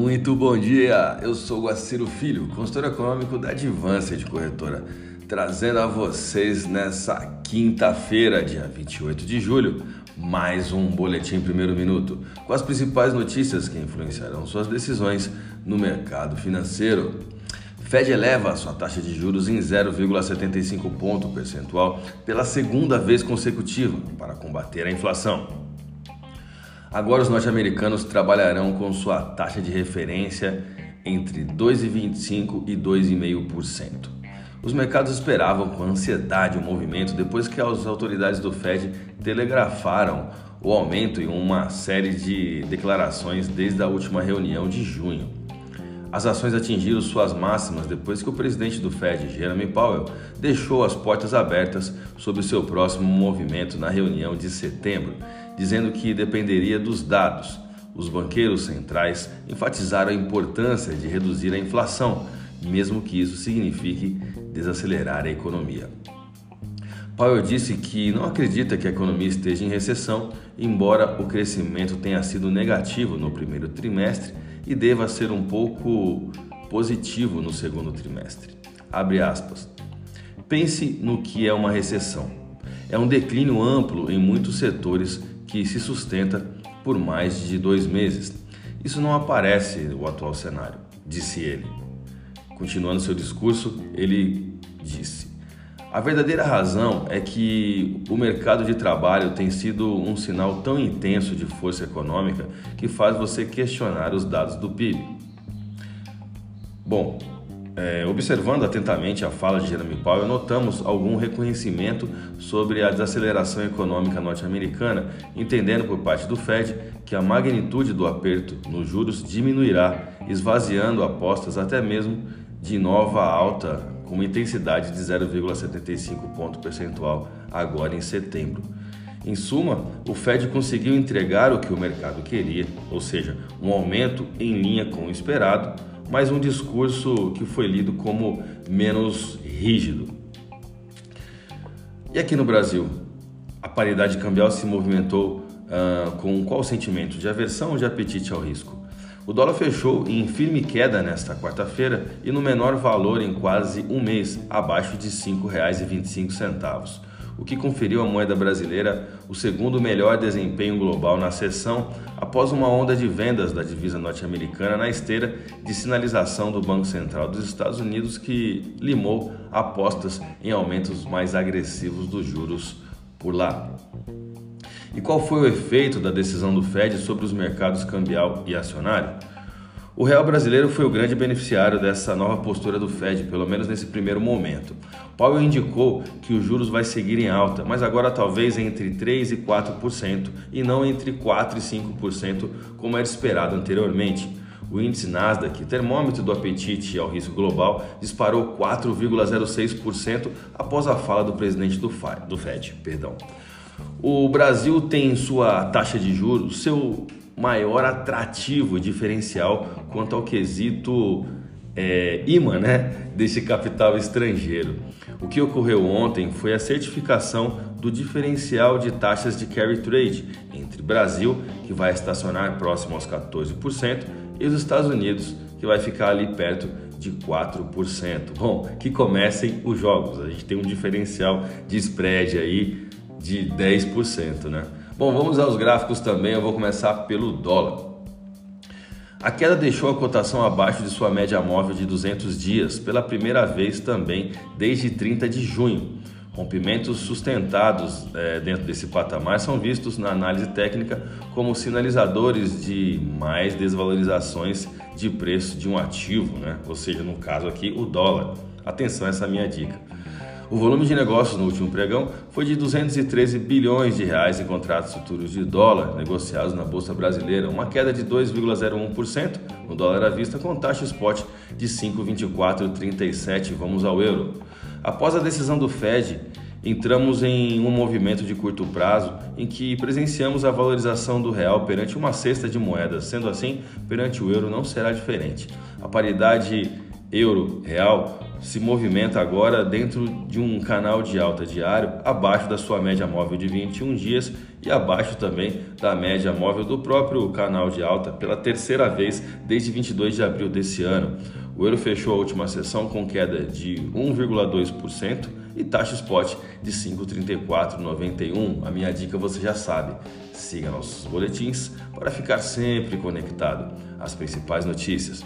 muito bom dia! Eu sou Guaciro Filho, consultor econômico da de Corretora, trazendo a vocês nessa quinta-feira, dia 28 de julho, mais um Boletim Primeiro Minuto, com as principais notícias que influenciarão suas decisões no mercado financeiro. Fed eleva sua taxa de juros em 0,75 ponto percentual pela segunda vez consecutiva para combater a inflação. Agora os norte-americanos trabalharão com sua taxa de referência entre 2,25% e 2,5%. Os mercados esperavam com ansiedade o movimento depois que as autoridades do Fed telegrafaram o aumento em uma série de declarações desde a última reunião de junho. As ações atingiram suas máximas depois que o presidente do Fed, Jeremy Powell, deixou as portas abertas sobre seu próximo movimento na reunião de setembro, dizendo que dependeria dos dados. Os banqueiros centrais enfatizaram a importância de reduzir a inflação, mesmo que isso signifique desacelerar a economia. Powell disse que não acredita que a economia esteja em recessão, embora o crescimento tenha sido negativo no primeiro trimestre e deva ser um pouco positivo no segundo trimestre. Abre aspas. Pense no que é uma recessão. É um declínio amplo em muitos setores que se sustenta por mais de dois meses. Isso não aparece no atual cenário, disse ele. Continuando seu discurso, ele disse: A verdadeira razão é que o mercado de trabalho tem sido um sinal tão intenso de força econômica que faz você questionar os dados do PIB. Bom, é, observando atentamente a fala de Jeremy Powell, notamos algum reconhecimento sobre a desaceleração econômica norte-americana, entendendo por parte do Fed que a magnitude do aperto nos juros diminuirá, esvaziando apostas até mesmo de nova alta com uma intensidade de 0,75 ponto percentual agora em setembro. Em suma, o Fed conseguiu entregar o que o mercado queria, ou seja, um aumento em linha com o esperado mas um discurso que foi lido como menos rígido. E aqui no Brasil, a paridade cambial se movimentou uh, com qual sentimento? De aversão ou de apetite ao risco? O dólar fechou em firme queda nesta quarta-feira e no menor valor em quase um mês, abaixo de R$ 5,25 o que conferiu à moeda brasileira o segundo melhor desempenho global na sessão após uma onda de vendas da divisa norte-americana na esteira de sinalização do Banco Central dos Estados Unidos que limou apostas em aumentos mais agressivos dos juros por lá. E qual foi o efeito da decisão do Fed sobre os mercados cambial e acionário? O real brasileiro foi o grande beneficiário dessa nova postura do Fed, pelo menos nesse primeiro momento. Powell indicou que os juros vai seguir em alta, mas agora talvez entre 3 e 4% e não entre 4 e 5% como era esperado anteriormente. O índice Nasdaq, termômetro do apetite ao risco global, disparou 4,06% após a fala do presidente do Fed. Perdão. O Brasil tem sua taxa de juros, seu maior atrativo diferencial quanto ao quesito é, imã né, desse capital estrangeiro. O que ocorreu ontem foi a certificação do diferencial de taxas de carry trade entre Brasil, que vai estacionar próximo aos 14%, e os Estados Unidos, que vai ficar ali perto de 4%. Bom, que comecem os jogos. A gente tem um diferencial de spread aí de 10%, né? Bom, vamos aos gráficos também. Eu vou começar pelo dólar. A queda deixou a cotação abaixo de sua média móvel de 200 dias pela primeira vez também desde 30 de junho. Rompimentos sustentados é, dentro desse patamar são vistos na análise técnica como sinalizadores de mais desvalorizações de preço de um ativo, né? ou seja, no caso aqui o dólar. Atenção, essa é a minha dica. O volume de negócios no último pregão foi de 213 bilhões de reais em contratos futuros de dólar negociados na bolsa brasileira, uma queda de 2,01% no dólar à vista com taxa spot de 5,2437. Vamos ao euro. Após a decisão do Fed, entramos em um movimento de curto prazo em que presenciamos a valorização do real perante uma cesta de moedas. Sendo assim, perante o euro não será diferente. A paridade euro-real se movimenta agora dentro de um canal de alta diário abaixo da sua média móvel de 21 dias e abaixo também da média móvel do próprio canal de alta pela terceira vez desde 22 de abril desse ano. O euro fechou a última sessão com queda de 1,2% e taxa spot de 5,3491. A minha dica você já sabe. Siga nossos boletins para ficar sempre conectado às principais notícias.